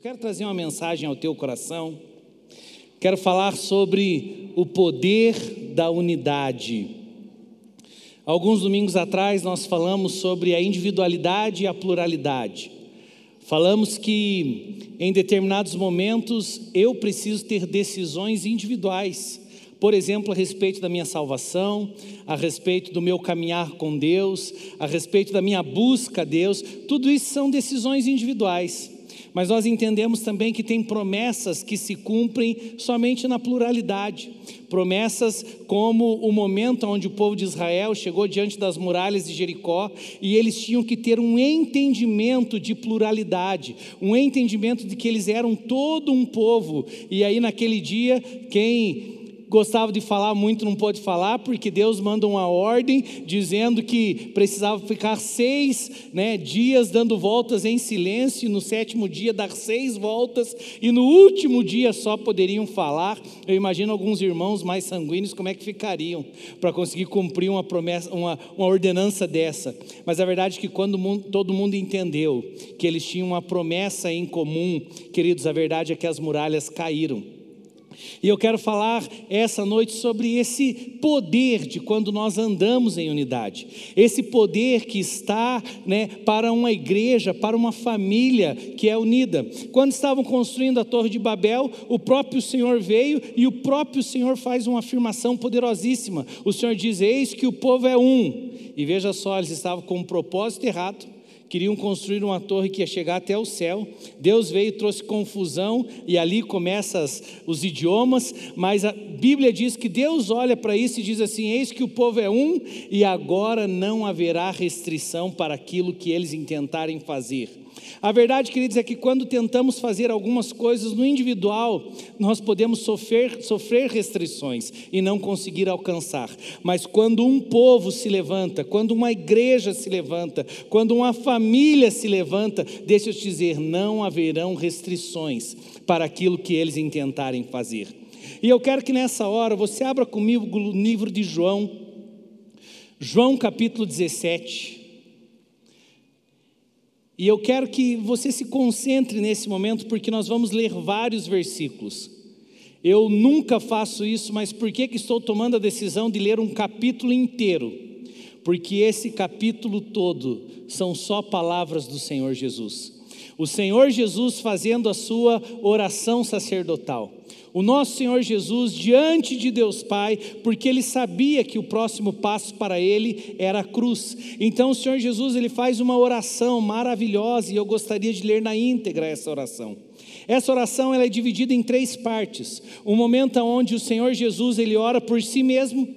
Eu quero trazer uma mensagem ao teu coração. Quero falar sobre o poder da unidade. Alguns domingos atrás nós falamos sobre a individualidade e a pluralidade. Falamos que em determinados momentos eu preciso ter decisões individuais por exemplo, a respeito da minha salvação, a respeito do meu caminhar com Deus, a respeito da minha busca a Deus, tudo isso são decisões individuais. Mas nós entendemos também que tem promessas que se cumprem somente na pluralidade. Promessas como o momento onde o povo de Israel chegou diante das muralhas de Jericó e eles tinham que ter um entendimento de pluralidade, um entendimento de que eles eram todo um povo. E aí, naquele dia, quem gostava de falar muito, não pôde falar, porque Deus manda uma ordem dizendo que precisava ficar seis né, dias dando voltas em silêncio, no sétimo dia dar seis voltas, e no último dia só poderiam falar. Eu imagino alguns irmãos mais sanguíneos como é que ficariam para conseguir cumprir uma promessa, uma, uma ordenança dessa. Mas a verdade é que quando todo mundo entendeu que eles tinham uma promessa em comum, queridos, a verdade é que as muralhas caíram. E eu quero falar essa noite sobre esse poder de quando nós andamos em unidade. Esse poder que está né, para uma igreja, para uma família que é unida. Quando estavam construindo a Torre de Babel, o próprio Senhor veio e o próprio Senhor faz uma afirmação poderosíssima. O Senhor diz: Eis que o povo é um. E veja só, eles estavam com um propósito errado queriam construir uma torre que ia chegar até o céu. Deus veio e trouxe confusão, e ali começam os idiomas, mas a Bíblia diz que Deus olha para isso e diz assim: Eis que o povo é um, e agora não haverá restrição para aquilo que eles intentarem fazer. A verdade, queridos, é que quando tentamos fazer algumas coisas no individual, nós podemos sofrer, sofrer restrições e não conseguir alcançar. Mas quando um povo se levanta, quando uma igreja se levanta, quando uma família se levanta, deixa eu te dizer, não haverão restrições para aquilo que eles intentarem fazer. E eu quero que nessa hora você abra comigo o livro de João, João capítulo 17. E eu quero que você se concentre nesse momento, porque nós vamos ler vários versículos. Eu nunca faço isso, mas por que, que estou tomando a decisão de ler um capítulo inteiro? Porque esse capítulo todo são só palavras do Senhor Jesus. O Senhor Jesus fazendo a sua oração sacerdotal o nosso Senhor Jesus diante de Deus Pai, porque ele sabia que o próximo passo para ele era a cruz. Então o Senhor Jesus ele faz uma oração maravilhosa e eu gostaria de ler na íntegra essa oração. Essa oração ela é dividida em três partes. Um momento onde o Senhor Jesus ele ora por si mesmo,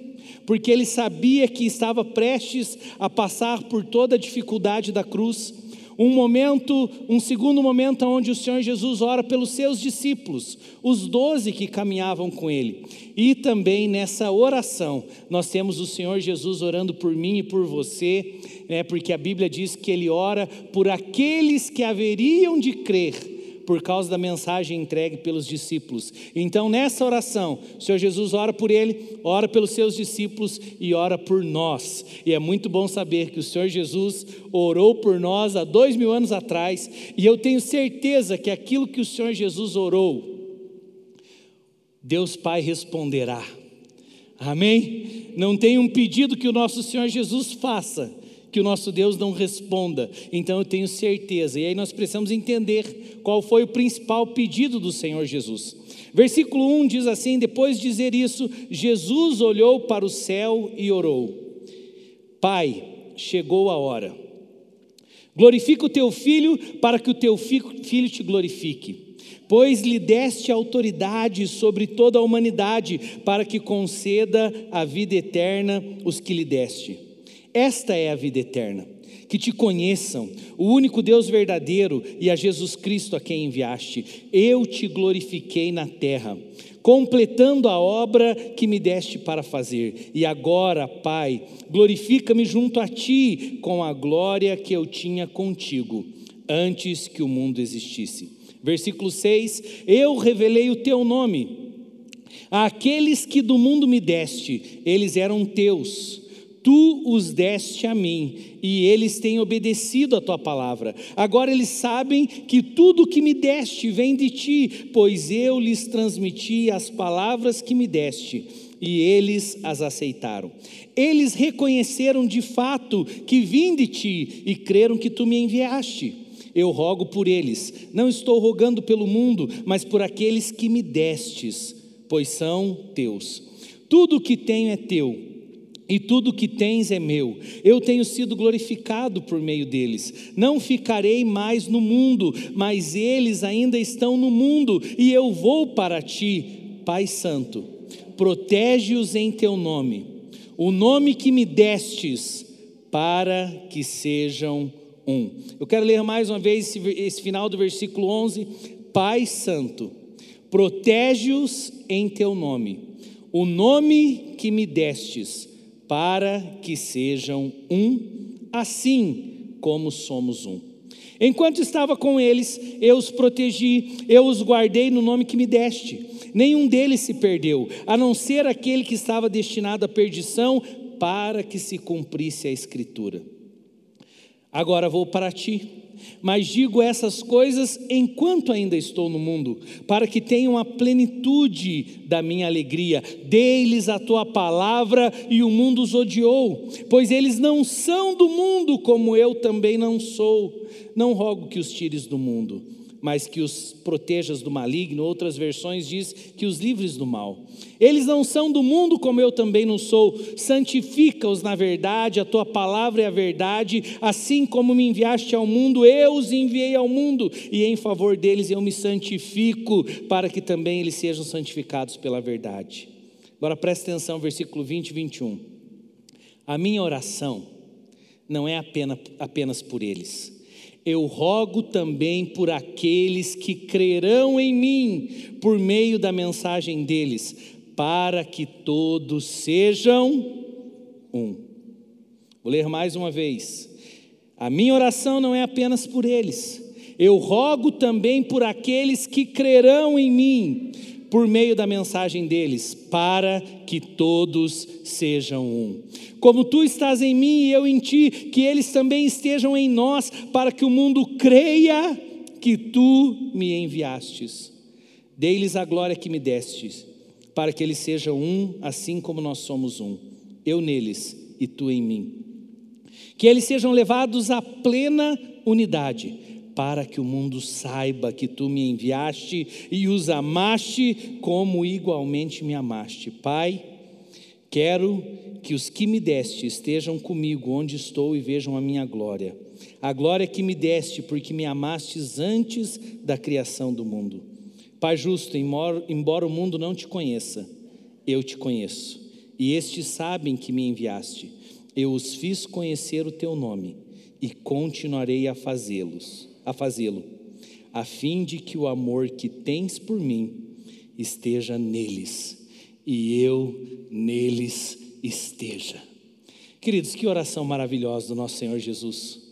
porque ele sabia que estava prestes a passar por toda a dificuldade da cruz um momento, um segundo momento onde o Senhor Jesus ora pelos seus discípulos, os doze que caminhavam com ele. E também nessa oração, nós temos o Senhor Jesus orando por mim e por você, né, porque a Bíblia diz que ele ora por aqueles que haveriam de crer por causa da mensagem entregue pelos discípulos. Então, nessa oração, o Senhor Jesus ora por ele, ora pelos seus discípulos e ora por nós. E é muito bom saber que o Senhor Jesus orou por nós há dois mil anos atrás, e eu tenho certeza que aquilo que o Senhor Jesus orou, Deus Pai responderá. Amém? Não tem um pedido que o nosso Senhor Jesus faça que o nosso Deus não responda. Então eu tenho certeza. E aí nós precisamos entender qual foi o principal pedido do Senhor Jesus. Versículo 1 diz assim: Depois de dizer isso, Jesus olhou para o céu e orou: Pai, chegou a hora. Glorifica o teu filho, para que o teu filho te glorifique. Pois lhe deste autoridade sobre toda a humanidade, para que conceda a vida eterna os que lhe deste. Esta é a vida eterna, que te conheçam, o único Deus verdadeiro e a Jesus Cristo a quem enviaste. Eu te glorifiquei na terra, completando a obra que me deste para fazer. E agora, Pai, glorifica-me junto a ti com a glória que eu tinha contigo antes que o mundo existisse. Versículo 6: Eu revelei o teu nome. Aqueles que do mundo me deste, eles eram teus Tu os deste a mim, e eles têm obedecido a tua palavra. Agora eles sabem que tudo que me deste vem de ti, pois eu lhes transmiti as palavras que me deste, e eles as aceitaram. Eles reconheceram de fato que vim de ti e creram que tu me enviaste. Eu rogo por eles, não estou rogando pelo mundo, mas por aqueles que me destes, pois são teus. Tudo o que tenho é teu e tudo que tens é meu. Eu tenho sido glorificado por meio deles. Não ficarei mais no mundo, mas eles ainda estão no mundo, e eu vou para ti, Pai Santo. Protege-os em teu nome, o nome que me destes, para que sejam um. Eu quero ler mais uma vez esse, esse final do versículo 11. Pai Santo, protege-os em teu nome, o nome que me destes para que sejam um, assim como somos um. Enquanto estava com eles, eu os protegi, eu os guardei no nome que me deste. Nenhum deles se perdeu, a não ser aquele que estava destinado à perdição, para que se cumprisse a Escritura. Agora vou para ti mas digo essas coisas enquanto ainda estou no mundo, para que tenham a plenitude da minha alegria. Dei-lhes a tua palavra e o mundo os odiou, pois eles não são do mundo, como eu também não sou. Não rogo que os tires do mundo mas que os protejas do maligno. Outras versões diz que os livres do mal. Eles não são do mundo como eu também não sou. Santifica-os na verdade, a tua palavra é a verdade. Assim como me enviaste ao mundo, eu os enviei ao mundo, e em favor deles eu me santifico, para que também eles sejam santificados pela verdade. Agora preste atenção, versículo 20 e 21. A minha oração não é apenas, apenas por eles eu rogo também por aqueles que crerão em mim por meio da mensagem deles, para que todos sejam um. Vou ler mais uma vez. A minha oração não é apenas por eles, eu rogo também por aqueles que crerão em mim por meio da mensagem deles, para que todos sejam um. Como tu estás em mim e eu em ti, que eles também estejam em nós, para que o mundo creia que tu me enviastes. Dei-lhes a glória que me destes, para que eles sejam um, assim como nós somos um. Eu neles e tu em mim. Que eles sejam levados à plena unidade para que o mundo saiba que tu me enviaste e os amaste como igualmente me amaste. Pai, quero que os que me deste estejam comigo onde estou e vejam a minha glória. A glória que me deste, porque me amastes antes da criação do mundo. Pai justo, embora o mundo não te conheça, eu te conheço, e estes sabem que me enviaste. Eu os fiz conhecer o teu nome e continuarei a fazê-los a fazê-lo, a fim de que o amor que tens por mim esteja neles e eu neles esteja. Queridos, que oração maravilhosa do nosso Senhor Jesus.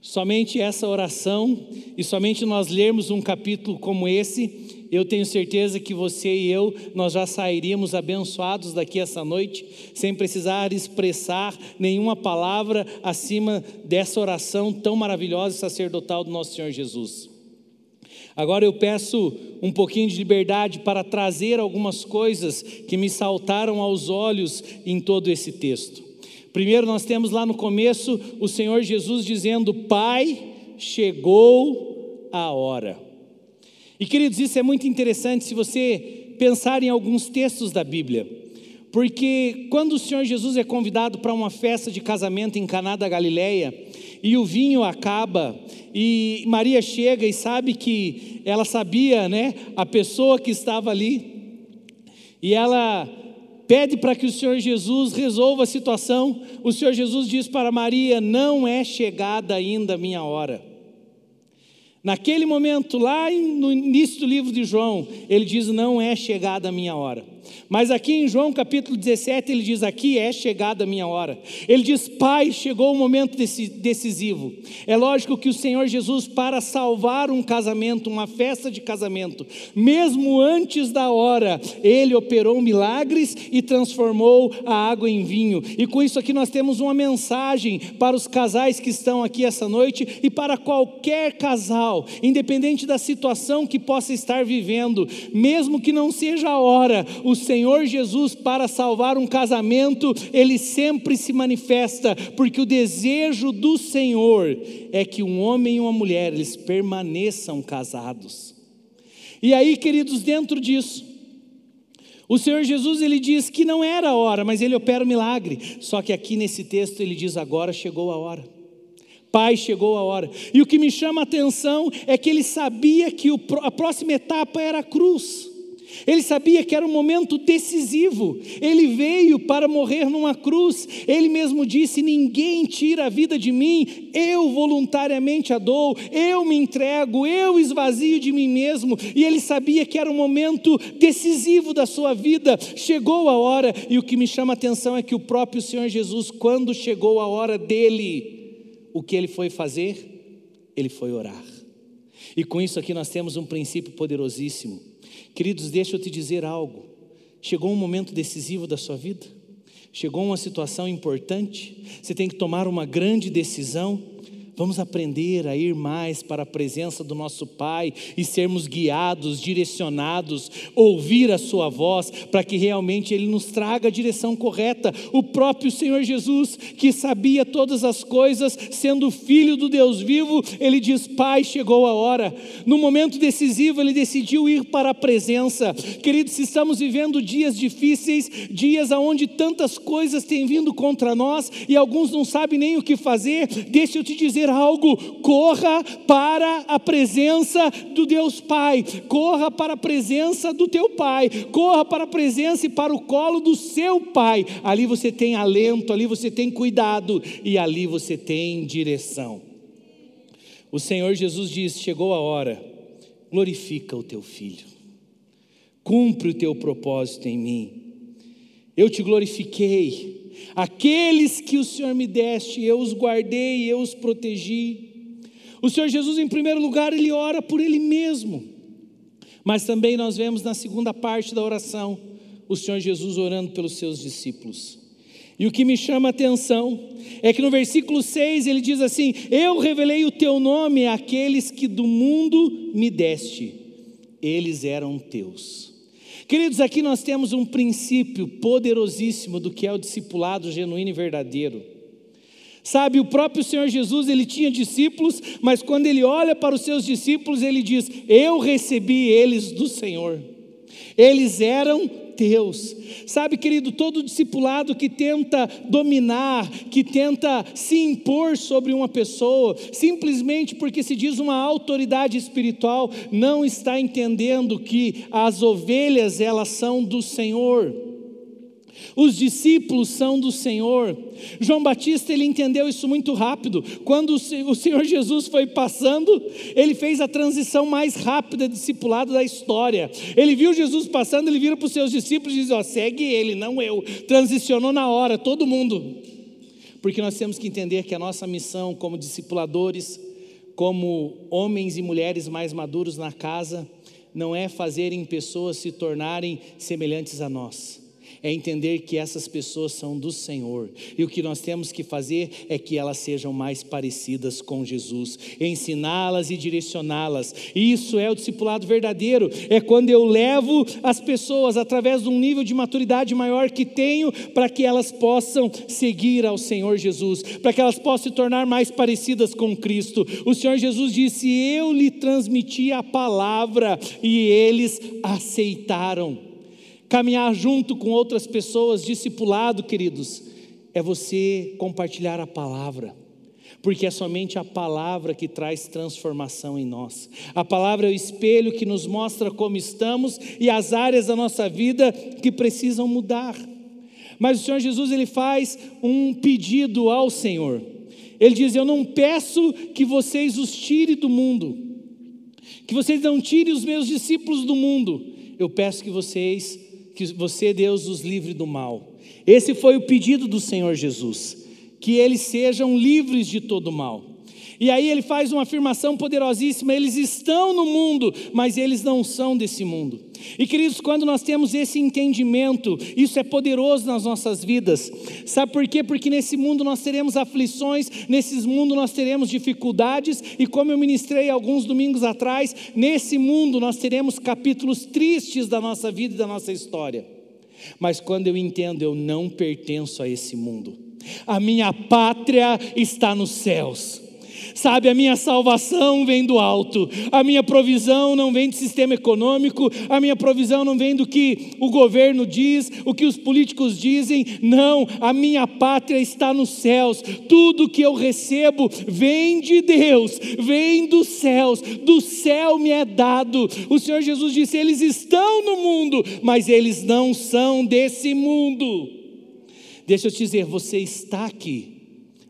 Somente essa oração e somente nós lermos um capítulo como esse, eu tenho certeza que você e eu, nós já sairíamos abençoados daqui essa noite, sem precisar expressar nenhuma palavra acima dessa oração tão maravilhosa e sacerdotal do nosso Senhor Jesus. Agora eu peço um pouquinho de liberdade para trazer algumas coisas que me saltaram aos olhos em todo esse texto. Primeiro, nós temos lá no começo o Senhor Jesus dizendo: Pai, chegou a hora. E queridos, isso é muito interessante se você pensar em alguns textos da Bíblia. Porque quando o Senhor Jesus é convidado para uma festa de casamento em Caná da Galileia, e o vinho acaba, e Maria chega e sabe que ela sabia, né, a pessoa que estava ali, e ela pede para que o Senhor Jesus resolva a situação. O Senhor Jesus diz para Maria: Não é chegada ainda a minha hora. Naquele momento, lá no início do livro de João, ele diz: Não é chegada a minha hora. Mas aqui em João capítulo 17, ele diz: Aqui é chegada a minha hora. Ele diz: Pai, chegou o momento decisivo. É lógico que o Senhor Jesus, para salvar um casamento, uma festa de casamento, mesmo antes da hora, ele operou milagres e transformou a água em vinho. E com isso aqui nós temos uma mensagem para os casais que estão aqui essa noite e para qualquer casal, independente da situação que possa estar vivendo, mesmo que não seja a hora, o Senhor Jesus, para salvar um casamento, ele sempre se manifesta, porque o desejo do Senhor é que um homem e uma mulher eles permaneçam casados. E aí, queridos, dentro disso, o Senhor Jesus ele diz que não era a hora, mas ele opera o milagre. Só que aqui nesse texto ele diz agora chegou a hora. Pai, chegou a hora. E o que me chama a atenção é que ele sabia que a próxima etapa era a cruz. Ele sabia que era um momento decisivo. Ele veio para morrer numa cruz. Ele mesmo disse: Ninguém tira a vida de mim, eu voluntariamente a dou, eu me entrego, eu esvazio de mim mesmo. E ele sabia que era um momento decisivo da sua vida. Chegou a hora, e o que me chama a atenção é que o próprio Senhor Jesus, quando chegou a hora dele, o que ele foi fazer? Ele foi orar. E com isso aqui nós temos um princípio poderosíssimo Queridos, deixa eu te dizer algo. Chegou um momento decisivo da sua vida, chegou uma situação importante, você tem que tomar uma grande decisão Vamos aprender a ir mais para a presença do nosso Pai e sermos guiados, direcionados, ouvir a Sua voz, para que realmente Ele nos traga a direção correta. O próprio Senhor Jesus, que sabia todas as coisas, sendo filho do Deus vivo, Ele diz: Pai, chegou a hora. No momento decisivo, Ele decidiu ir para a presença. Queridos, se estamos vivendo dias difíceis, dias onde tantas coisas têm vindo contra nós e alguns não sabem nem o que fazer, deixa eu te dizer fazer algo, corra para a presença do Deus Pai, corra para a presença do teu Pai, corra para a presença e para o colo do seu Pai. Ali você tem alento, ali você tem cuidado e ali você tem direção. O Senhor Jesus diz: chegou a hora, glorifica o teu filho, cumpre o teu propósito em mim. Eu te glorifiquei, Aqueles que o Senhor me deste, eu os guardei, eu os protegi. O Senhor Jesus, em primeiro lugar, ele ora por ele mesmo. Mas também nós vemos na segunda parte da oração o Senhor Jesus orando pelos seus discípulos. E o que me chama a atenção é que no versículo 6 ele diz assim: Eu revelei o teu nome àqueles que do mundo me deste, eles eram teus. Queridos, aqui nós temos um princípio poderosíssimo do que é o discipulado genuíno e verdadeiro. Sabe, o próprio Senhor Jesus, ele tinha discípulos, mas quando ele olha para os seus discípulos, ele diz: Eu recebi eles do Senhor. Eles eram teus. Sabe, querido, todo discipulado que tenta dominar, que tenta se impor sobre uma pessoa, simplesmente porque se diz uma autoridade espiritual, não está entendendo que as ovelhas elas são do Senhor. Os discípulos são do Senhor. João Batista ele entendeu isso muito rápido. Quando o Senhor Jesus foi passando, ele fez a transição mais rápida discipulado da história. Ele viu Jesus passando, ele vira para os seus discípulos e diz: ó, segue ele, não eu. Transicionou na hora, todo mundo. Porque nós temos que entender que a nossa missão como discipuladores, como homens e mulheres mais maduros na casa, não é fazerem pessoas se tornarem semelhantes a nós é entender que essas pessoas são do Senhor. E o que nós temos que fazer é que elas sejam mais parecidas com Jesus, ensiná-las e direcioná-las. Isso é o discipulado verdadeiro, é quando eu levo as pessoas através de um nível de maturidade maior que tenho para que elas possam seguir ao Senhor Jesus, para que elas possam se tornar mais parecidas com Cristo. O Senhor Jesus disse: "Eu lhe transmiti a palavra e eles aceitaram". Caminhar junto com outras pessoas, discipulado, queridos, é você compartilhar a palavra porque é somente a palavra que traz transformação em nós. A palavra é o espelho que nos mostra como estamos e as áreas da nossa vida que precisam mudar. Mas o Senhor Jesus ele faz um pedido ao Senhor. Ele diz: Eu não peço que vocês os tirem do mundo, que vocês não tirem os meus discípulos do mundo. Eu peço que vocês que você, Deus, os livre do mal. Esse foi o pedido do Senhor Jesus, que eles sejam livres de todo mal. E aí ele faz uma afirmação poderosíssima: eles estão no mundo, mas eles não são desse mundo. E queridos, quando nós temos esse entendimento, isso é poderoso nas nossas vidas. Sabe por quê? Porque nesse mundo nós teremos aflições, nesse mundo nós teremos dificuldades, e como eu ministrei alguns domingos atrás, nesse mundo nós teremos capítulos tristes da nossa vida e da nossa história. Mas quando eu entendo, eu não pertenço a esse mundo. A minha pátria está nos céus. Sabe, a minha salvação vem do alto, a minha provisão não vem do sistema econômico, a minha provisão não vem do que o governo diz, o que os políticos dizem, não, a minha pátria está nos céus, tudo que eu recebo vem de Deus, vem dos céus, do céu me é dado. O Senhor Jesus disse: eles estão no mundo, mas eles não são desse mundo. Deixa eu te dizer, você está aqui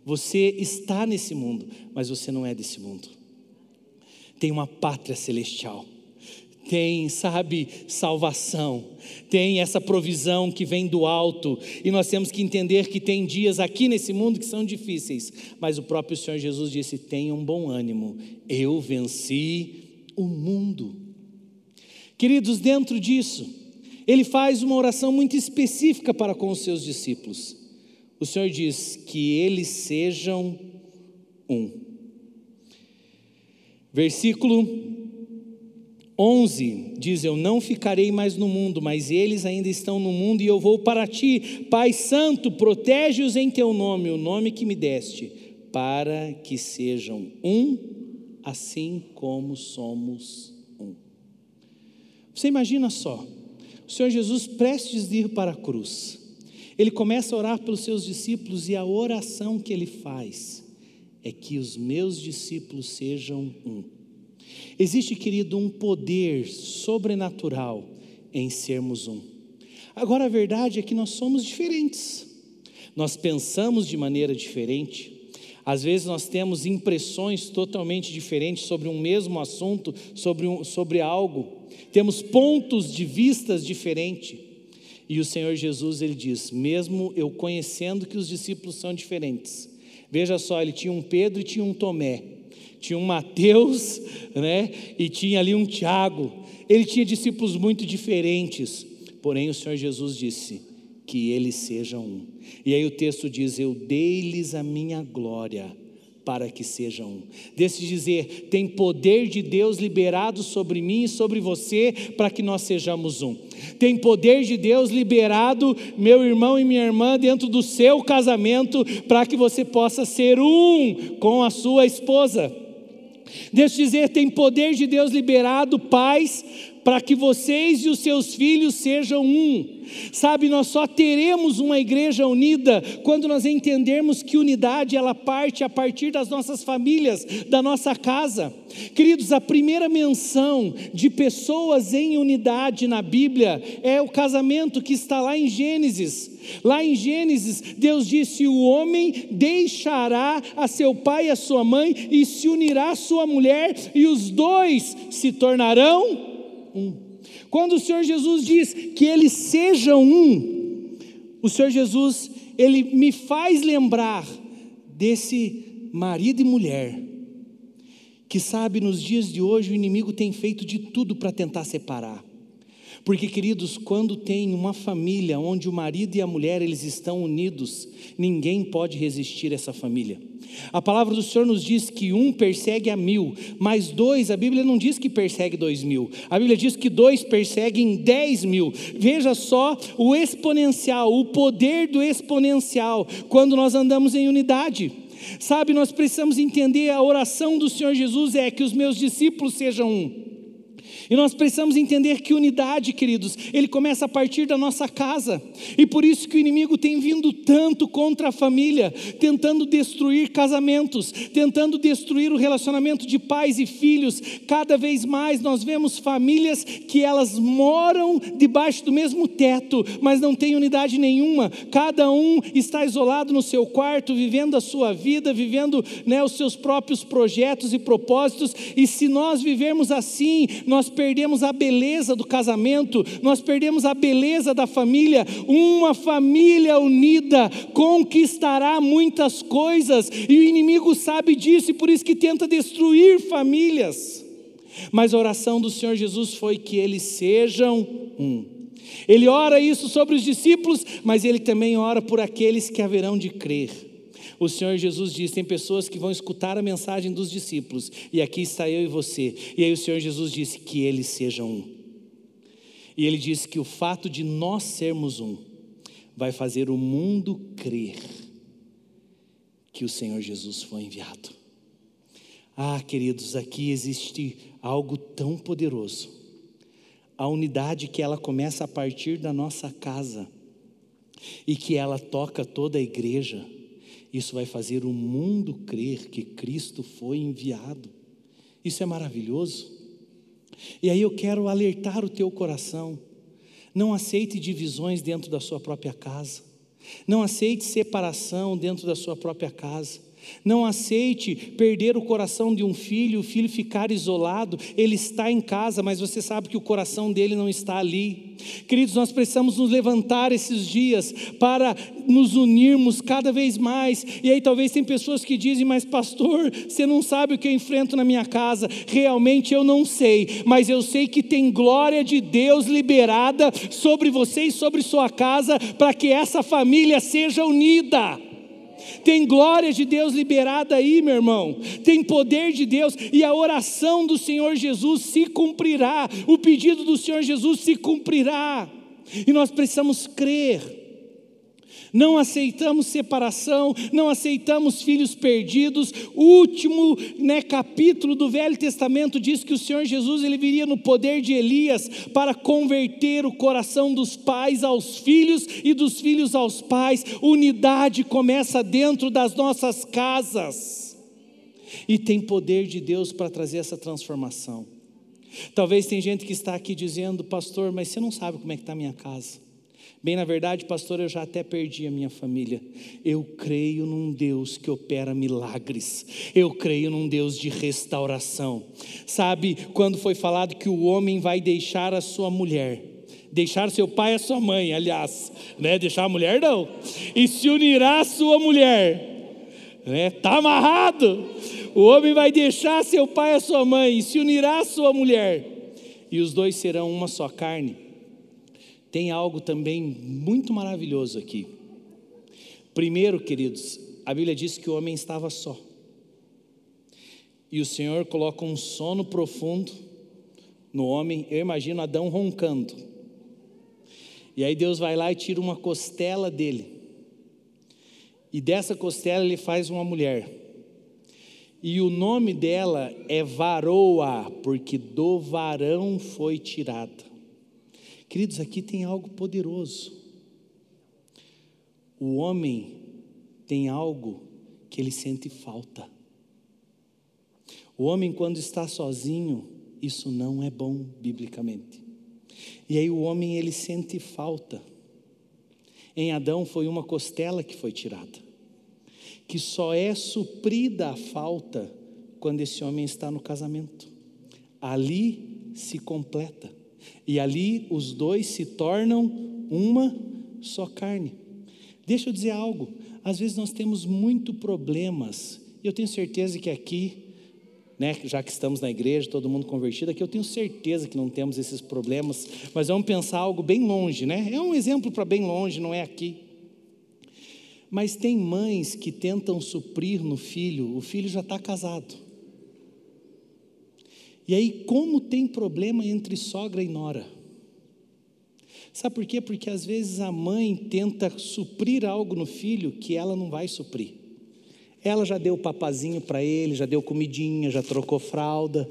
você está nesse mundo, mas você não é desse mundo. Tem uma pátria celestial. Tem, sabe, salvação, tem essa provisão que vem do alto, e nós temos que entender que tem dias aqui nesse mundo que são difíceis, mas o próprio Senhor Jesus disse: tenha um bom ânimo, eu venci o mundo. Queridos, dentro disso, ele faz uma oração muito específica para com os seus discípulos o Senhor diz que eles sejam um. Versículo 11 diz: Eu não ficarei mais no mundo, mas eles ainda estão no mundo e eu vou para ti. Pai Santo, protege-os em teu nome, o nome que me deste, para que sejam um, assim como somos um. Você imagina só, o Senhor Jesus prestes de ir para a cruz ele começa a orar pelos seus discípulos e a oração que ele faz é que os meus discípulos sejam um. Existe, querido, um poder sobrenatural em sermos um. Agora a verdade é que nós somos diferentes. Nós pensamos de maneira diferente. Às vezes nós temos impressões totalmente diferentes sobre um mesmo assunto, sobre, um, sobre algo. Temos pontos de vistas diferentes. E o Senhor Jesus ele diz: mesmo eu conhecendo que os discípulos são diferentes, veja só, ele tinha um Pedro e tinha um Tomé, tinha um Mateus, né? E tinha ali um Tiago. Ele tinha discípulos muito diferentes. Porém, o Senhor Jesus disse que eles sejam um. E aí o texto diz: Eu dei-lhes a minha glória para que sejam um. Desse dizer, tem poder de Deus liberado sobre mim e sobre você para que nós sejamos um. Tem poder de Deus liberado, meu irmão e minha irmã, dentro do seu casamento para que você possa ser um com a sua esposa. Deixa eu dizer, tem poder de Deus liberado, pais, para que vocês e os seus filhos sejam um. Sabe, nós só teremos uma igreja unida quando nós entendermos que unidade ela parte a partir das nossas famílias, da nossa casa. Queridos, a primeira menção de pessoas em unidade na Bíblia é o casamento que está lá em Gênesis. Lá em Gênesis, Deus disse: O homem deixará a seu pai e a sua mãe e se unirá à sua mulher, e os dois se tornarão um. Quando o Senhor Jesus diz que eles sejam um, o Senhor Jesus, ele me faz lembrar desse marido e mulher, que sabe, nos dias de hoje o inimigo tem feito de tudo para tentar separar. Porque, queridos, quando tem uma família onde o marido e a mulher eles estão unidos, ninguém pode resistir a essa família. A palavra do Senhor nos diz que um persegue a mil, mas dois, a Bíblia não diz que persegue dois mil, a Bíblia diz que dois perseguem dez mil. Veja só o exponencial, o poder do exponencial, quando nós andamos em unidade. Sabe, nós precisamos entender a oração do Senhor Jesus é que os meus discípulos sejam um. E nós precisamos entender que unidade, queridos, ele começa a partir da nossa casa. E por isso que o inimigo tem vindo tanto contra a família, tentando destruir casamentos, tentando destruir o relacionamento de pais e filhos. Cada vez mais nós vemos famílias que elas moram debaixo do mesmo teto, mas não têm unidade nenhuma. Cada um está isolado no seu quarto, vivendo a sua vida, vivendo né, os seus próprios projetos e propósitos. E se nós vivermos assim, nós perdemos a beleza do casamento, nós perdemos a beleza da família. Uma família unida conquistará muitas coisas, e o inimigo sabe disso e por isso que tenta destruir famílias. Mas a oração do Senhor Jesus foi que eles sejam um. Ele ora isso sobre os discípulos, mas ele também ora por aqueles que haverão de crer. O Senhor Jesus diz: tem pessoas que vão escutar a mensagem dos discípulos, e aqui está eu e você. E aí o Senhor Jesus disse que eles sejam um. E ele disse que o fato de nós sermos um vai fazer o mundo crer que o Senhor Jesus foi enviado. Ah, queridos, aqui existe algo tão poderoso. A unidade que ela começa a partir da nossa casa e que ela toca toda a igreja isso vai fazer o mundo crer que Cristo foi enviado. Isso é maravilhoso. E aí eu quero alertar o teu coração. Não aceite divisões dentro da sua própria casa. Não aceite separação dentro da sua própria casa. Não aceite perder o coração de um filho, o filho ficar isolado. Ele está em casa, mas você sabe que o coração dele não está ali. Queridos, nós precisamos nos levantar esses dias para nos unirmos cada vez mais. E aí talvez tem pessoas que dizem: "Mas pastor, você não sabe o que eu enfrento na minha casa". Realmente eu não sei, mas eu sei que tem glória de Deus liberada sobre você e sobre sua casa para que essa família seja unida. Tem glória de Deus liberada aí, meu irmão. Tem poder de Deus e a oração do Senhor Jesus se cumprirá. O pedido do Senhor Jesus se cumprirá. E nós precisamos crer não aceitamos separação, não aceitamos filhos perdidos. O último né, capítulo do Velho Testamento diz que o Senhor Jesus ele viria no poder de Elias para converter o coração dos pais aos filhos e dos filhos aos pais. Unidade começa dentro das nossas casas. E tem poder de Deus para trazer essa transformação. Talvez tem gente que está aqui dizendo, pastor, mas você não sabe como é que está a minha casa. Bem, na verdade, pastor, eu já até perdi a minha família. Eu creio num Deus que opera milagres. Eu creio num Deus de restauração. Sabe, quando foi falado que o homem vai deixar a sua mulher, deixar seu pai e a sua mãe, aliás, né? Deixar a mulher não. E se unirá à sua mulher. Né? Tá amarrado. O homem vai deixar seu pai e a sua mãe e se unirá à sua mulher. E os dois serão uma só carne tem algo também muito maravilhoso aqui. Primeiro, queridos, a Bíblia diz que o homem estava só. E o Senhor coloca um sono profundo no homem. Eu imagino Adão roncando. E aí Deus vai lá e tira uma costela dele. E dessa costela ele faz uma mulher. E o nome dela é Varoa, porque do varão foi tirada. Queridos, aqui tem algo poderoso. O homem tem algo que ele sente falta. O homem, quando está sozinho, isso não é bom biblicamente. E aí o homem ele sente falta. Em Adão foi uma costela que foi tirada, que só é suprida a falta quando esse homem está no casamento. Ali se completa. E ali os dois se tornam uma só carne. Deixa eu dizer algo. Às vezes nós temos muito problemas. E eu tenho certeza que aqui, né, já que estamos na igreja, todo mundo convertido aqui, eu tenho certeza que não temos esses problemas. Mas vamos pensar algo bem longe, né? É um exemplo para bem longe, não é aqui. Mas tem mães que tentam suprir no filho, o filho já está casado. E aí, como tem problema entre sogra e nora? Sabe por quê? Porque às vezes a mãe tenta suprir algo no filho que ela não vai suprir. Ela já deu papazinho para ele, já deu comidinha, já trocou fralda.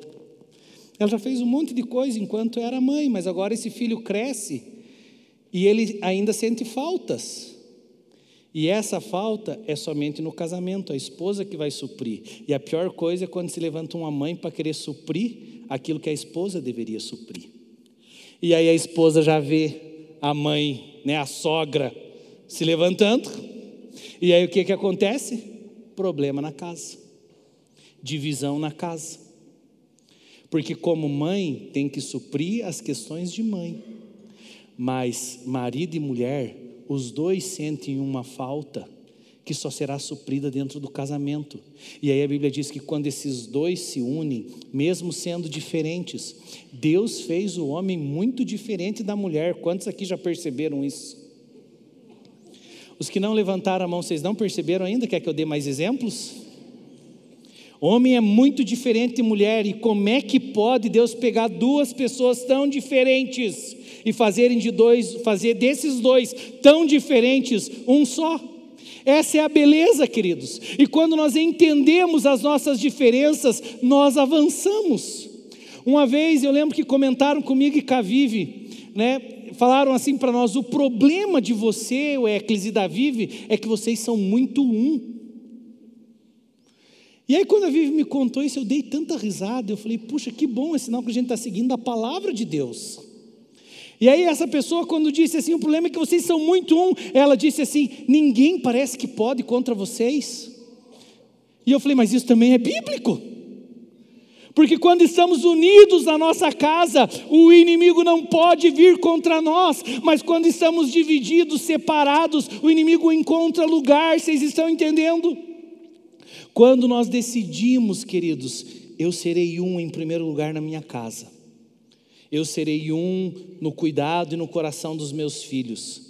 Ela já fez um monte de coisa enquanto era mãe, mas agora esse filho cresce e ele ainda sente faltas. E essa falta é somente no casamento, a esposa que vai suprir. E a pior coisa é quando se levanta uma mãe para querer suprir aquilo que a esposa deveria suprir. E aí a esposa já vê a mãe, né, a sogra, se levantando. E aí o que, que acontece? Problema na casa, divisão na casa. porque, como mãe, tem que suprir as questões de mãe. Mas marido e mulher, os dois sentem uma falta que só será suprida dentro do casamento. E aí a Bíblia diz que quando esses dois se unem, mesmo sendo diferentes, Deus fez o homem muito diferente da mulher. Quantos aqui já perceberam isso? Os que não levantaram a mão, vocês não perceberam ainda? Quer que eu dê mais exemplos? Homem é muito diferente de mulher, e como é que pode Deus pegar duas pessoas tão diferentes e fazerem de dois, fazer desses dois tão diferentes um só? Essa é a beleza, queridos. E quando nós entendemos as nossas diferenças, nós avançamos. Uma vez eu lembro que comentaram comigo e Cavive, né? Falaram assim para nós: o problema de você, o Eclis e Davi, é que vocês são muito um. E aí, quando a Vivi me contou isso, eu dei tanta risada. Eu falei, puxa, que bom, é sinal que a gente está seguindo a palavra de Deus. E aí essa pessoa, quando disse assim, o problema é que vocês são muito um, ela disse assim, ninguém parece que pode contra vocês. E eu falei, mas isso também é bíblico. Porque quando estamos unidos na nossa casa, o inimigo não pode vir contra nós, mas quando estamos divididos, separados, o inimigo encontra lugar, vocês estão entendendo? Quando nós decidimos, queridos, eu serei um em primeiro lugar na minha casa eu serei um no cuidado e no coração dos meus filhos.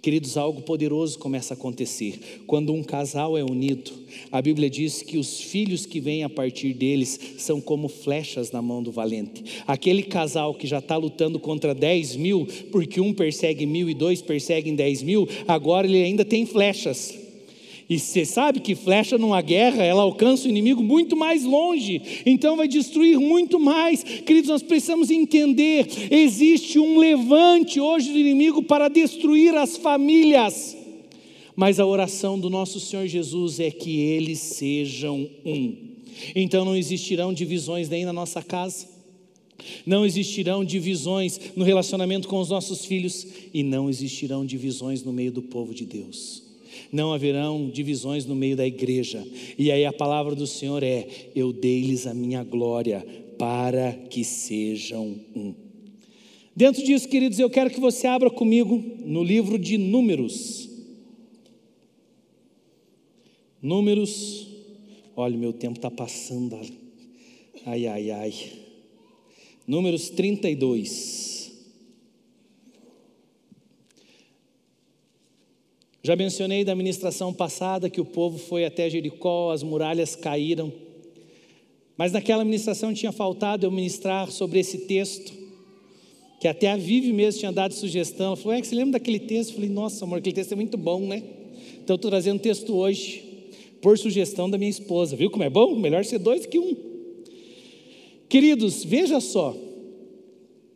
Queridos, algo poderoso começa a acontecer. Quando um casal é unido, a Bíblia diz que os filhos que vêm a partir deles são como flechas na mão do valente. Aquele casal que já está lutando contra 10 mil, porque um persegue mil e dois perseguem 10 mil, agora ele ainda tem flechas. E você sabe que flecha numa guerra, ela alcança o inimigo muito mais longe, então vai destruir muito mais. Queridos, nós precisamos entender: existe um levante hoje do inimigo para destruir as famílias, mas a oração do nosso Senhor Jesus é que eles sejam um. Então não existirão divisões nem na nossa casa, não existirão divisões no relacionamento com os nossos filhos, e não existirão divisões no meio do povo de Deus não haverão divisões no meio da igreja. E aí a palavra do Senhor é: Eu dei-lhes a minha glória para que sejam um. Dentro disso, queridos, eu quero que você abra comigo no livro de Números. Números, olha, meu tempo está passando. Ai, ai, ai. Números 32. Já mencionei da ministração passada que o povo foi até Jericó, as muralhas caíram. Mas naquela ministração tinha faltado eu ministrar sobre esse texto, que até a Vive mesmo tinha dado sugestão. Ela falou: É que você lembra daquele texto? Eu falei: Nossa, amor, aquele texto é muito bom, né? Então estou trazendo o texto hoje, por sugestão da minha esposa. Viu como é bom? Melhor ser dois que um. Queridos, veja só.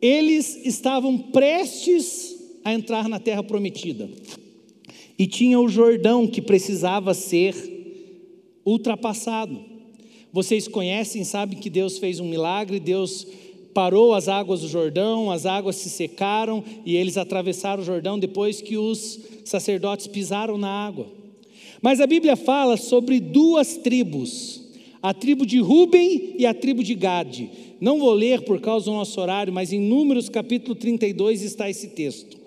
Eles estavam prestes a entrar na terra prometida. E tinha o Jordão que precisava ser ultrapassado. Vocês conhecem, sabem que Deus fez um milagre, Deus parou as águas do Jordão, as águas se secaram e eles atravessaram o Jordão depois que os sacerdotes pisaram na água. Mas a Bíblia fala sobre duas tribos, a tribo de Ruben e a tribo de Gade. Não vou ler por causa do nosso horário, mas em Números capítulo 32 está esse texto.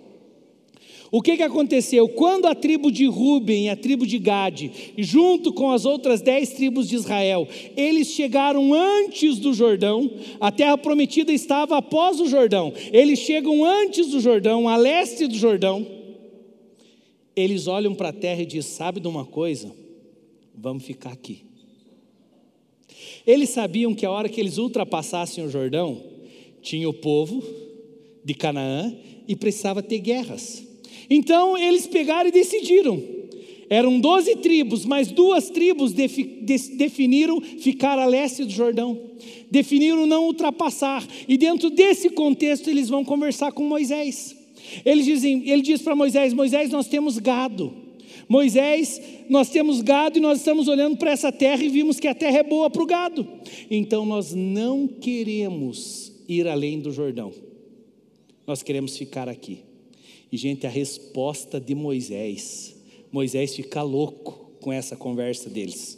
O que, que aconteceu? Quando a tribo de Ruben e a tribo de Gade, junto com as outras dez tribos de Israel, eles chegaram antes do Jordão, a terra prometida estava após o Jordão, eles chegam antes do Jordão, a leste do Jordão, eles olham para a terra e dizem: Sabe de uma coisa? Vamos ficar aqui. Eles sabiam que a hora que eles ultrapassassem o Jordão, tinha o povo de Canaã e precisava ter guerras. Então eles pegaram e decidiram. Eram doze tribos, mas duas tribos definiram ficar a leste do Jordão. Definiram não ultrapassar. E dentro desse contexto eles vão conversar com Moisés. Eles dizem, ele diz para Moisés: Moisés, nós temos gado. Moisés, nós temos gado e nós estamos olhando para essa terra e vimos que a terra é boa para o gado. Então nós não queremos ir além do Jordão. Nós queremos ficar aqui. E, gente, a resposta de Moisés, Moisés fica louco com essa conversa deles.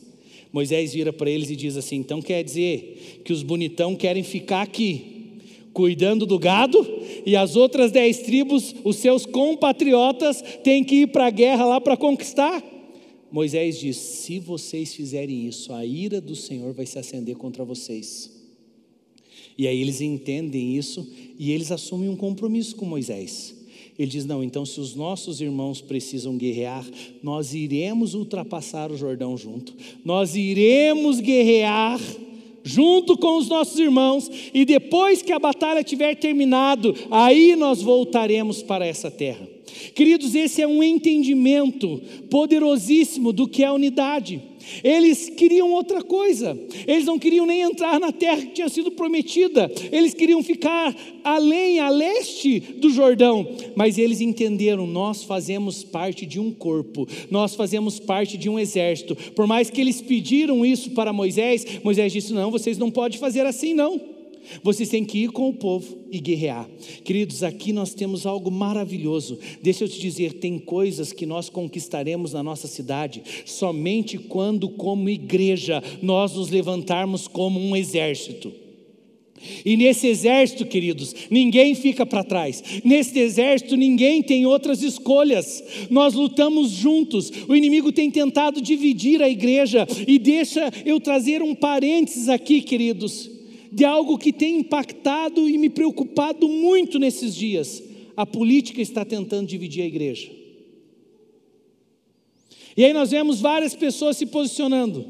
Moisés vira para eles e diz assim: então quer dizer que os bonitão querem ficar aqui, cuidando do gado, e as outras dez tribos, os seus compatriotas, têm que ir para a guerra lá para conquistar? Moisés diz: se vocês fizerem isso, a ira do Senhor vai se acender contra vocês. E aí eles entendem isso e eles assumem um compromisso com Moisés. Ele diz: Não, então, se os nossos irmãos precisam guerrear, nós iremos ultrapassar o Jordão junto, nós iremos guerrear junto com os nossos irmãos, e depois que a batalha tiver terminado, aí nós voltaremos para essa terra. Queridos, esse é um entendimento poderosíssimo do que é unidade. Eles queriam outra coisa, eles não queriam nem entrar na terra que tinha sido prometida, eles queriam ficar além, a leste do Jordão, mas eles entenderam: nós fazemos parte de um corpo, nós fazemos parte de um exército. Por mais que eles pediram isso para Moisés, Moisés disse: não, vocês não podem fazer assim, não. Vocês têm que ir com o povo e guerrear. Queridos, aqui nós temos algo maravilhoso. Deixa eu te dizer, tem coisas que nós conquistaremos na nossa cidade somente quando, como igreja, nós nos levantarmos como um exército. E nesse exército, queridos, ninguém fica para trás. Nesse exército, ninguém tem outras escolhas. Nós lutamos juntos. O inimigo tem tentado dividir a igreja. E deixa eu trazer um parênteses aqui, queridos de algo que tem impactado e me preocupado muito nesses dias. A política está tentando dividir a igreja. E aí nós vemos várias pessoas se posicionando.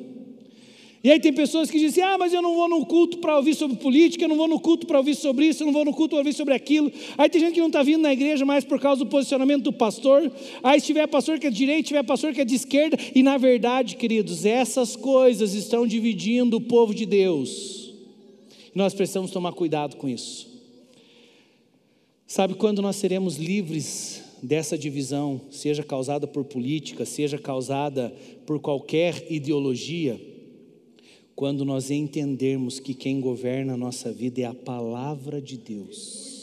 E aí tem pessoas que dizem: Ah, mas eu não vou no culto para ouvir sobre política, eu não vou no culto para ouvir sobre isso, eu não vou no culto para ouvir sobre aquilo. Aí tem gente que não está vindo na igreja mais por causa do posicionamento do pastor. Aí se tiver pastor que é de direita, tiver pastor que é de esquerda. E na verdade, queridos, essas coisas estão dividindo o povo de Deus. Nós precisamos tomar cuidado com isso. Sabe quando nós seremos livres dessa divisão, seja causada por política, seja causada por qualquer ideologia? Quando nós entendermos que quem governa a nossa vida é a palavra de Deus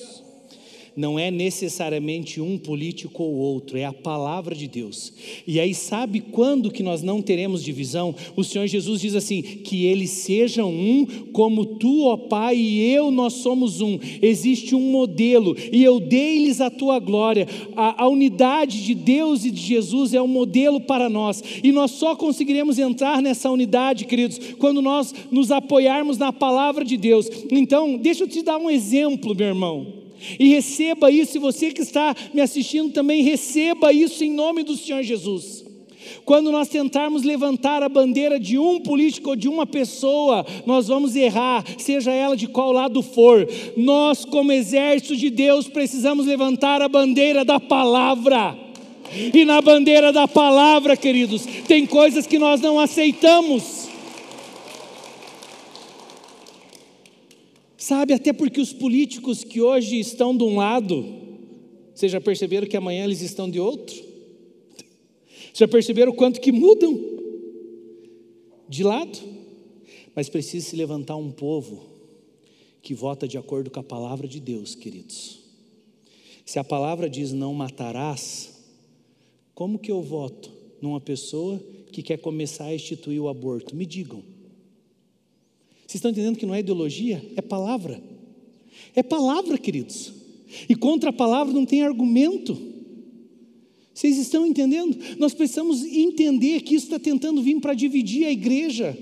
não é necessariamente um político ou outro, é a palavra de Deus. E aí, sabe quando que nós não teremos divisão? O Senhor Jesus diz assim: que eles sejam um, como tu, ó Pai, e eu, nós somos um. Existe um modelo, e eu dei-lhes a tua glória. A, a unidade de Deus e de Jesus é um modelo para nós, e nós só conseguiremos entrar nessa unidade, queridos, quando nós nos apoiarmos na palavra de Deus. Então, deixa eu te dar um exemplo, meu irmão. E receba isso, e você que está me assistindo também, receba isso em nome do Senhor Jesus. Quando nós tentarmos levantar a bandeira de um político ou de uma pessoa, nós vamos errar, seja ela de qual lado for. Nós, como exército de Deus, precisamos levantar a bandeira da palavra. E na bandeira da palavra, queridos, tem coisas que nós não aceitamos. Sabe, até porque os políticos que hoje estão de um lado, vocês já perceberam que amanhã eles estão de outro? Já perceberam quanto que mudam de lado? Mas precisa se levantar um povo que vota de acordo com a palavra de Deus, queridos. Se a palavra diz não matarás, como que eu voto numa pessoa que quer começar a instituir o aborto? Me digam. Vocês estão entendendo que não é ideologia? É palavra. É palavra, queridos. E contra a palavra não tem argumento. Vocês estão entendendo? Nós precisamos entender que isso está tentando vir para dividir a igreja.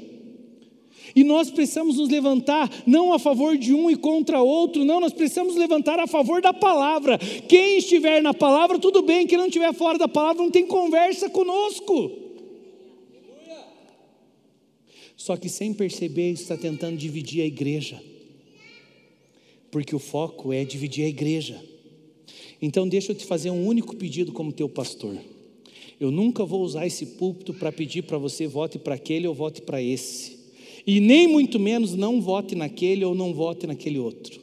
E nós precisamos nos levantar não a favor de um e contra outro, não, nós precisamos levantar a favor da palavra. Quem estiver na palavra, tudo bem, quem não estiver fora da palavra, não tem conversa conosco. Só que sem perceber está tentando dividir a igreja. Porque o foco é dividir a igreja. Então deixa eu te fazer um único pedido como teu pastor. Eu nunca vou usar esse púlpito para pedir para você vote para aquele ou vote para esse. E nem muito menos não vote naquele ou não vote naquele outro.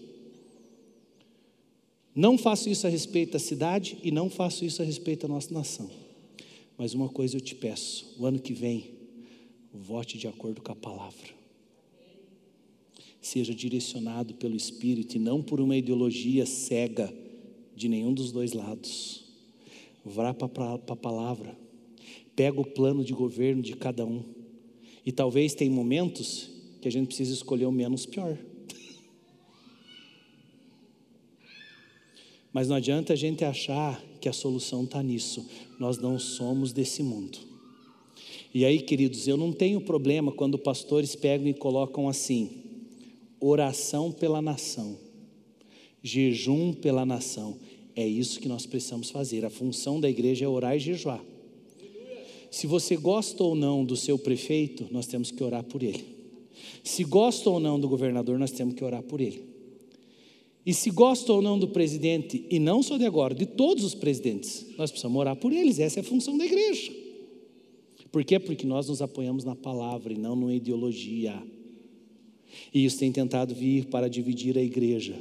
Não faço isso a respeito da cidade e não faço isso a respeito da nossa nação. Mas uma coisa eu te peço: o ano que vem, vote de acordo com a palavra. Seja direcionado pelo Espírito e não por uma ideologia cega de nenhum dos dois lados. Vá para a palavra, pega o plano de governo de cada um E talvez tem momentos que a gente precisa escolher o menos pior. Mas não adianta a gente achar que a solução está nisso. Nós não somos desse mundo. E aí, queridos, eu não tenho problema quando pastores pegam e colocam assim: oração pela nação, jejum pela nação. É isso que nós precisamos fazer. A função da igreja é orar e jejuar. Se você gosta ou não do seu prefeito, nós temos que orar por ele. Se gosta ou não do governador, nós temos que orar por ele. E se gosta ou não do presidente, e não só de agora, de todos os presidentes, nós precisamos orar por eles. Essa é a função da igreja. Por quê? Porque nós nos apoiamos na palavra e não numa ideologia. E isso tem tentado vir para dividir a igreja,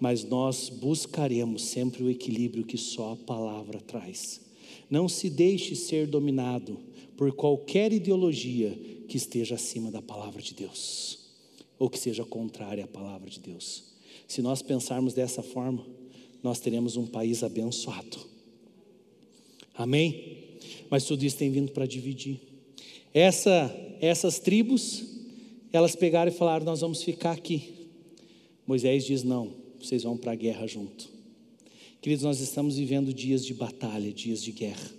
mas nós buscaremos sempre o equilíbrio que só a palavra traz. Não se deixe ser dominado por qualquer ideologia que esteja acima da palavra de Deus, ou que seja contrária à palavra de Deus. Se nós pensarmos dessa forma, nós teremos um país abençoado. Amém? Mas tudo isso tem vindo para dividir. Essa, essas tribos, elas pegaram e falaram: Nós vamos ficar aqui. Moisés diz: Não, vocês vão para a guerra junto. Queridos, nós estamos vivendo dias de batalha, dias de guerra.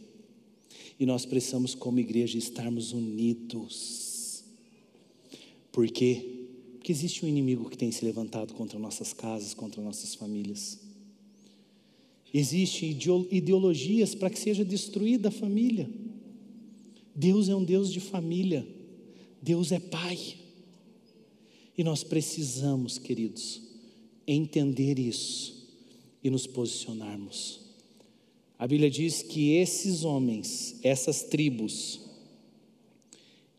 E nós precisamos, como igreja, estarmos unidos. Por quê? Porque existe um inimigo que tem se levantado contra nossas casas, contra nossas famílias. Existem ideologias para que seja destruída a família. Deus é um Deus de família. Deus é Pai. E nós precisamos, queridos, entender isso e nos posicionarmos. A Bíblia diz que esses homens, essas tribos,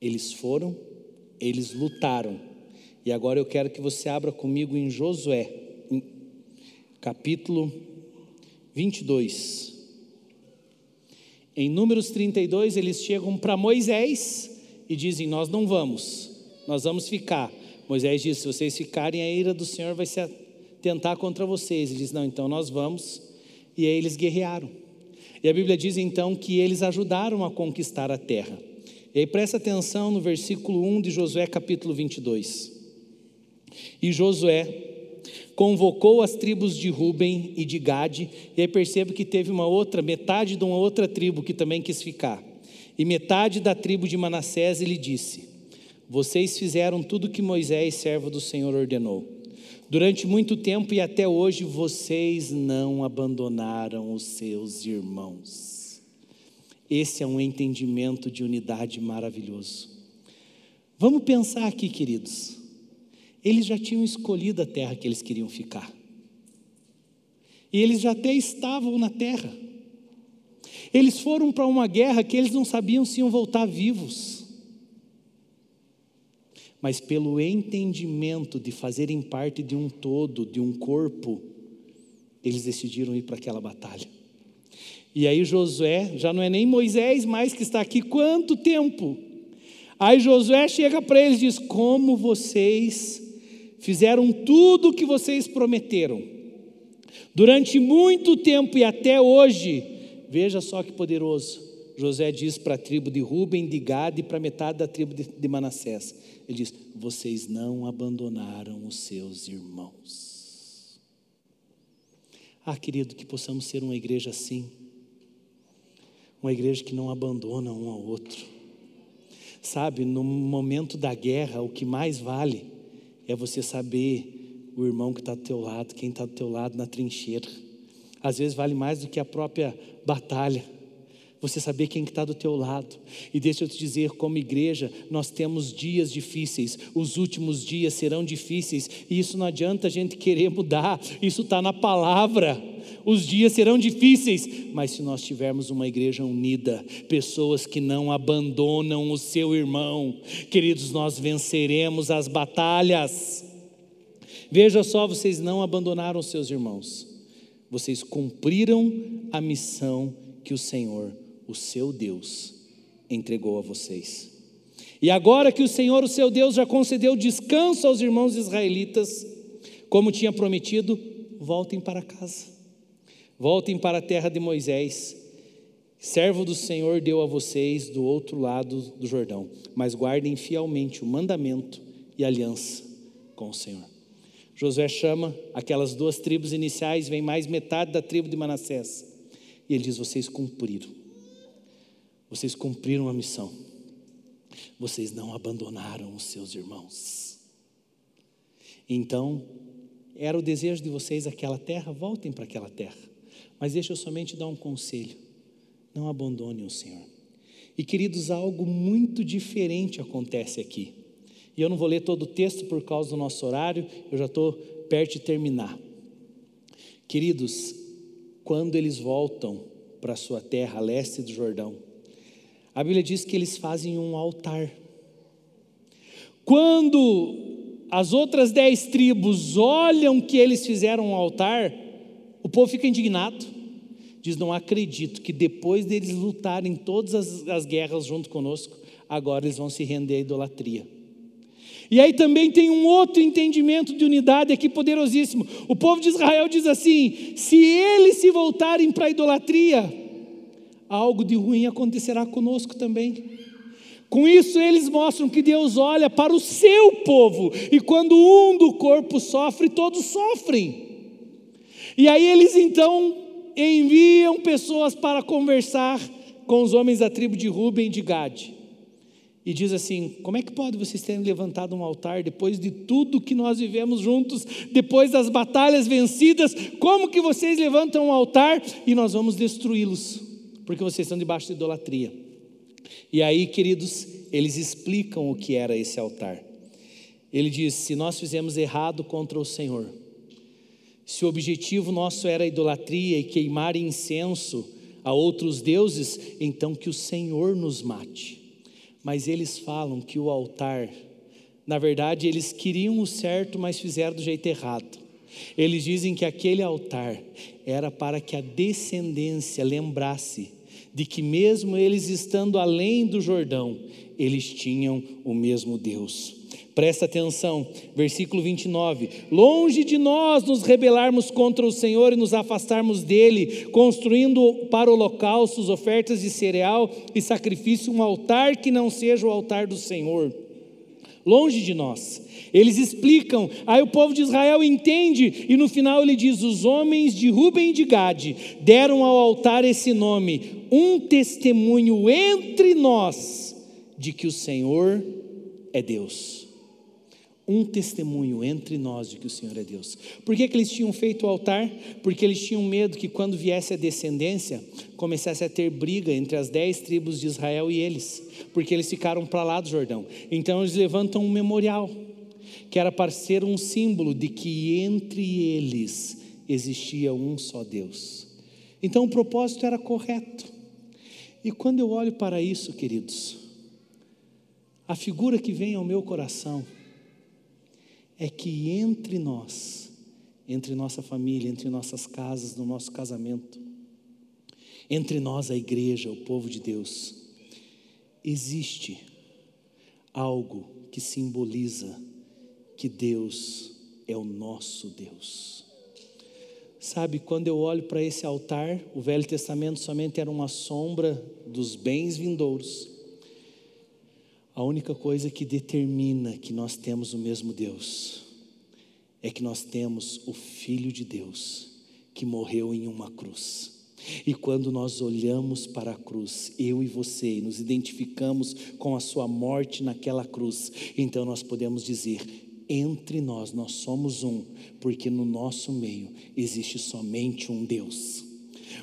eles foram, eles lutaram. E agora eu quero que você abra comigo em Josué, capítulo 22. Em Números 32, eles chegam para Moisés e dizem: Nós não vamos, nós vamos ficar. Moisés diz: Se vocês ficarem, a ira do Senhor vai se tentar contra vocês. Ele diz: Não, então nós vamos. E aí eles guerrearam. E a Bíblia diz então que eles ajudaram a conquistar a terra. E aí presta atenção no versículo 1 de Josué, capítulo 22. E Josué convocou as tribos de Ruben e de Gade, e aí percebe que teve uma outra, metade de uma outra tribo que também quis ficar. E metade da tribo de Manassés ele disse: Vocês fizeram tudo que Moisés, servo do Senhor, ordenou. Durante muito tempo e até hoje vocês não abandonaram os seus irmãos. Esse é um entendimento de unidade maravilhoso. Vamos pensar aqui, queridos. Eles já tinham escolhido a terra que eles queriam ficar. E eles já até estavam na terra. Eles foram para uma guerra que eles não sabiam se iam voltar vivos mas pelo entendimento de fazerem parte de um todo, de um corpo, eles decidiram ir para aquela batalha. E aí Josué, já não é nem Moisés mais que está aqui, quanto tempo? Aí Josué chega para eles e diz: Como vocês fizeram tudo o que vocês prometeram, durante muito tempo e até hoje, veja só que poderoso. José diz para a tribo de Ruben, de Gad e para metade da tribo de Manassés: ele diz: Vocês não abandonaram os seus irmãos. Ah, querido, que possamos ser uma igreja assim, uma igreja que não abandona um ao outro. Sabe, no momento da guerra, o que mais vale é você saber o irmão que está do teu lado, quem está do teu lado na trincheira. Às vezes vale mais do que a própria batalha você saber quem está do teu lado. E deixa eu te dizer, como igreja, nós temos dias difíceis, os últimos dias serão difíceis, e isso não adianta a gente querer mudar, isso está na palavra. Os dias serão difíceis, mas se nós tivermos uma igreja unida, pessoas que não abandonam o seu irmão, queridos, nós venceremos as batalhas. Veja só, vocês não abandonaram seus irmãos, vocês cumpriram a missão que o Senhor o seu Deus entregou a vocês. E agora que o Senhor, o seu Deus, já concedeu descanso aos irmãos israelitas, como tinha prometido, voltem para casa, voltem para a terra de Moisés. servo do Senhor deu a vocês do outro lado do Jordão, mas guardem fielmente o mandamento e aliança com o Senhor. Josué chama aquelas duas tribos iniciais, vem mais metade da tribo de Manassés. E ele diz: Vocês cumpriram. Vocês cumpriram a missão. Vocês não abandonaram os seus irmãos. Então, era o desejo de vocês aquela terra, voltem para aquela terra. Mas deixa eu somente dar um conselho: não abandonem o Senhor. E queridos, algo muito diferente acontece aqui. E eu não vou ler todo o texto por causa do nosso horário, eu já estou perto de terminar. Queridos, quando eles voltam para a sua terra, a leste do Jordão, a Bíblia diz que eles fazem um altar. Quando as outras dez tribos olham que eles fizeram um altar, o povo fica indignado. Diz: Não acredito que depois deles lutarem todas as, as guerras junto conosco, agora eles vão se render à idolatria. E aí também tem um outro entendimento de unidade aqui poderosíssimo. O povo de Israel diz assim: se eles se voltarem para a idolatria, algo de ruim acontecerá conosco também. Com isso, eles mostram que Deus olha para o seu povo, e quando um do corpo sofre, todos sofrem. E aí eles então enviam pessoas para conversar com os homens da tribo de Ruben e de Gade e diz assim: Como é que pode vocês terem levantado um altar depois de tudo que nós vivemos juntos, depois das batalhas vencidas? Como que vocês levantam um altar e nós vamos destruí-los? Porque vocês estão debaixo de idolatria. E aí, queridos, eles explicam o que era esse altar. Ele diz: Se nós fizemos errado contra o Senhor, se o objetivo nosso era idolatria e queimar incenso a outros deuses, então que o Senhor nos mate mas eles falam que o altar, na verdade, eles queriam o certo, mas fizeram do jeito errado. Eles dizem que aquele altar era para que a descendência lembrasse de que, mesmo eles estando além do Jordão, eles tinham o mesmo Deus. Presta atenção, versículo 29. Longe de nós nos rebelarmos contra o Senhor e nos afastarmos dele, construindo para holocaustos, ofertas de cereal e sacrifício um altar que não seja o altar do Senhor. Longe de nós. Eles explicam, aí o povo de Israel entende, e no final ele diz: Os homens de Ruben e de Gade deram ao altar esse nome, um testemunho entre nós de que o Senhor é Deus um testemunho entre nós de que o Senhor é Deus. Por que, que eles tinham feito o altar? Porque eles tinham medo que quando viesse a descendência, começasse a ter briga entre as dez tribos de Israel e eles, porque eles ficaram para lá do Jordão. Então eles levantam um memorial, que era para ser um símbolo de que entre eles existia um só Deus. Então o propósito era correto. E quando eu olho para isso, queridos, a figura que vem ao meu coração, é que entre nós, entre nossa família, entre nossas casas, no nosso casamento, entre nós, a igreja, o povo de Deus, existe algo que simboliza que Deus é o nosso Deus. Sabe, quando eu olho para esse altar, o Velho Testamento somente era uma sombra dos bens vindouros. A única coisa que determina que nós temos o mesmo Deus é que nós temos o Filho de Deus que morreu em uma cruz. E quando nós olhamos para a cruz, eu e você, e nos identificamos com a sua morte naquela cruz, então nós podemos dizer: entre nós, nós somos um, porque no nosso meio existe somente um Deus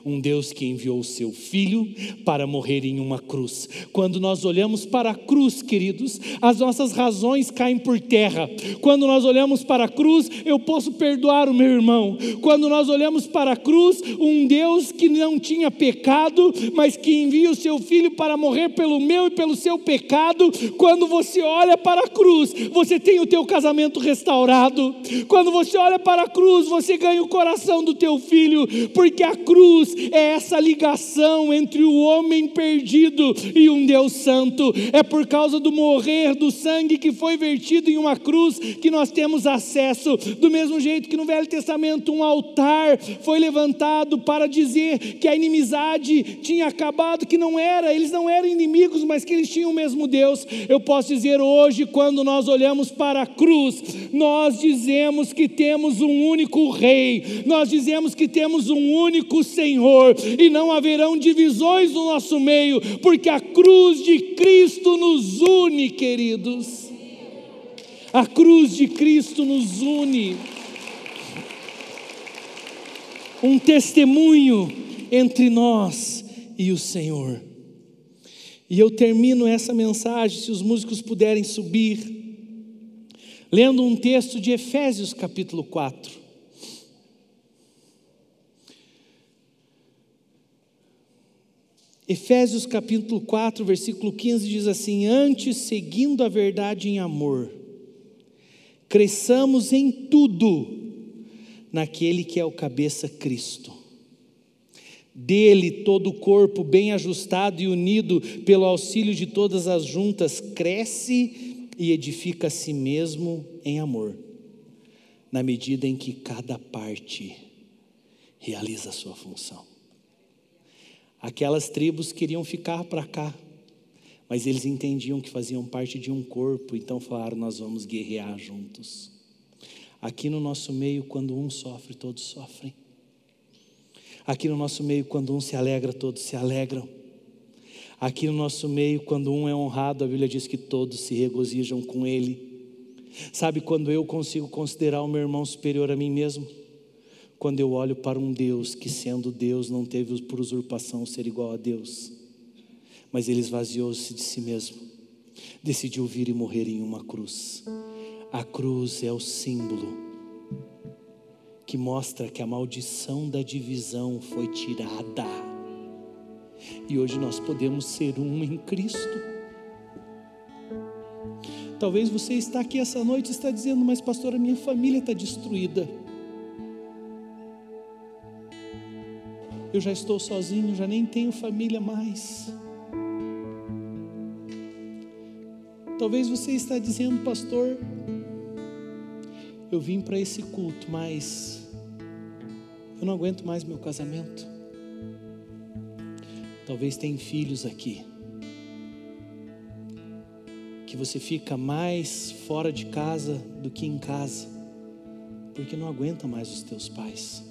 um Deus que enviou o seu filho para morrer em uma cruz. Quando nós olhamos para a cruz, queridos, as nossas razões caem por terra. Quando nós olhamos para a cruz, eu posso perdoar o meu irmão. Quando nós olhamos para a cruz, um Deus que não tinha pecado, mas que envia o seu filho para morrer pelo meu e pelo seu pecado. Quando você olha para a cruz, você tem o teu casamento restaurado. Quando você olha para a cruz, você ganha o coração do teu filho, porque a cruz cruz é essa ligação entre o homem perdido e um Deus santo. É por causa do morrer do sangue que foi vertido em uma cruz que nós temos acesso. Do mesmo jeito que no Velho Testamento um altar foi levantado para dizer que a inimizade tinha acabado, que não era, eles não eram inimigos, mas que eles tinham o mesmo Deus. Eu posso dizer hoje, quando nós olhamos para a cruz, nós dizemos que temos um único Rei, nós dizemos que temos um único Senhor, e não haverão divisões no nosso meio, porque a cruz de Cristo nos une, queridos. A cruz de Cristo nos une. Um testemunho entre nós e o Senhor. E eu termino essa mensagem, se os músicos puderem subir, lendo um texto de Efésios capítulo 4. Efésios capítulo 4, versículo 15 diz assim: Antes, seguindo a verdade em amor, cresçamos em tudo naquele que é o cabeça Cristo dele, todo o corpo, bem ajustado e unido pelo auxílio de todas as juntas, cresce e edifica a si mesmo em amor, na medida em que cada parte realiza a sua função. Aquelas tribos queriam ficar para cá, mas eles entendiam que faziam parte de um corpo, então falaram: Nós vamos guerrear juntos. Aqui no nosso meio, quando um sofre, todos sofrem. Aqui no nosso meio, quando um se alegra, todos se alegram. Aqui no nosso meio, quando um é honrado, a Bíblia diz que todos se regozijam com ele. Sabe quando eu consigo considerar o meu irmão superior a mim mesmo? Quando eu olho para um Deus que, sendo Deus, não teve por usurpação ser igual a Deus, mas ele esvaziou-se de si mesmo, decidiu vir e morrer em uma cruz. A cruz é o símbolo que mostra que a maldição da divisão foi tirada. E hoje nós podemos ser um em Cristo. Talvez você está aqui essa noite e está dizendo, mas pastor, a minha família está destruída. Eu já estou sozinho, já nem tenho família mais. Talvez você está dizendo, pastor, eu vim para esse culto, mas eu não aguento mais meu casamento. Talvez tenha filhos aqui. Que você fica mais fora de casa do que em casa, porque não aguenta mais os teus pais.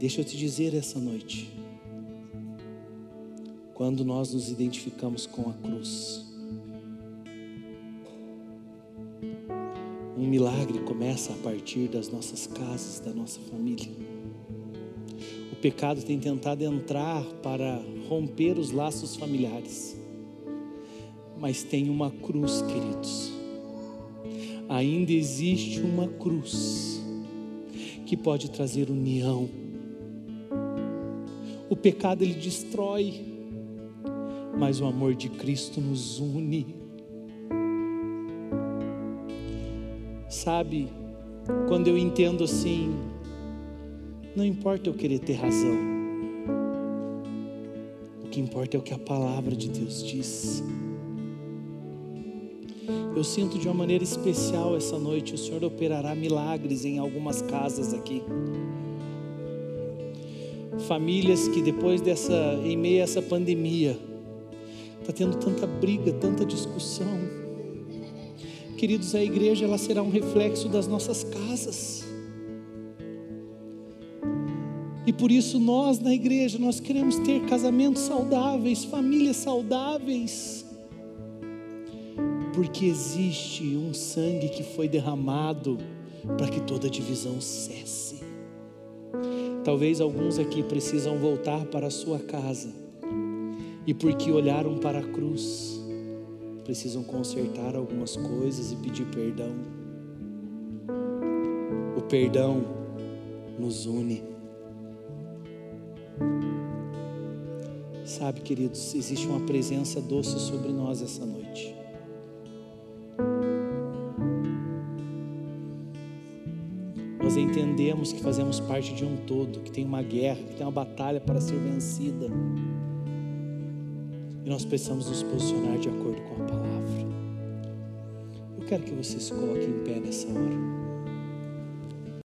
Deixa eu te dizer essa noite, quando nós nos identificamos com a cruz, Um milagre começa a partir das nossas casas, da nossa família. O pecado tem tentado entrar para romper os laços familiares, mas tem uma cruz, queridos. Ainda existe uma cruz que pode trazer união. O pecado ele destrói, mas o amor de Cristo nos une. Sabe, quando eu entendo assim, não importa eu querer ter razão, o que importa é o que a palavra de Deus diz. Eu sinto de uma maneira especial essa noite, o Senhor operará milagres em algumas casas aqui. Famílias que depois dessa, em meio a essa pandemia, está tendo tanta briga, tanta discussão Queridos, a igreja ela será um reflexo das nossas casas. E por isso nós na igreja nós queremos ter casamentos saudáveis, famílias saudáveis. Porque existe um sangue que foi derramado para que toda divisão cesse. Talvez alguns aqui precisam voltar para a sua casa e porque olharam para a cruz, precisam consertar algumas coisas e pedir perdão. O perdão nos une. Sabe, queridos, existe uma presença doce sobre nós essa noite. Nós entendemos que fazemos parte de um todo, que tem uma guerra, que tem uma batalha para ser vencida. E nós precisamos nos posicionar de acordo com a palavra. Eu quero que você se coloque em pé nessa hora.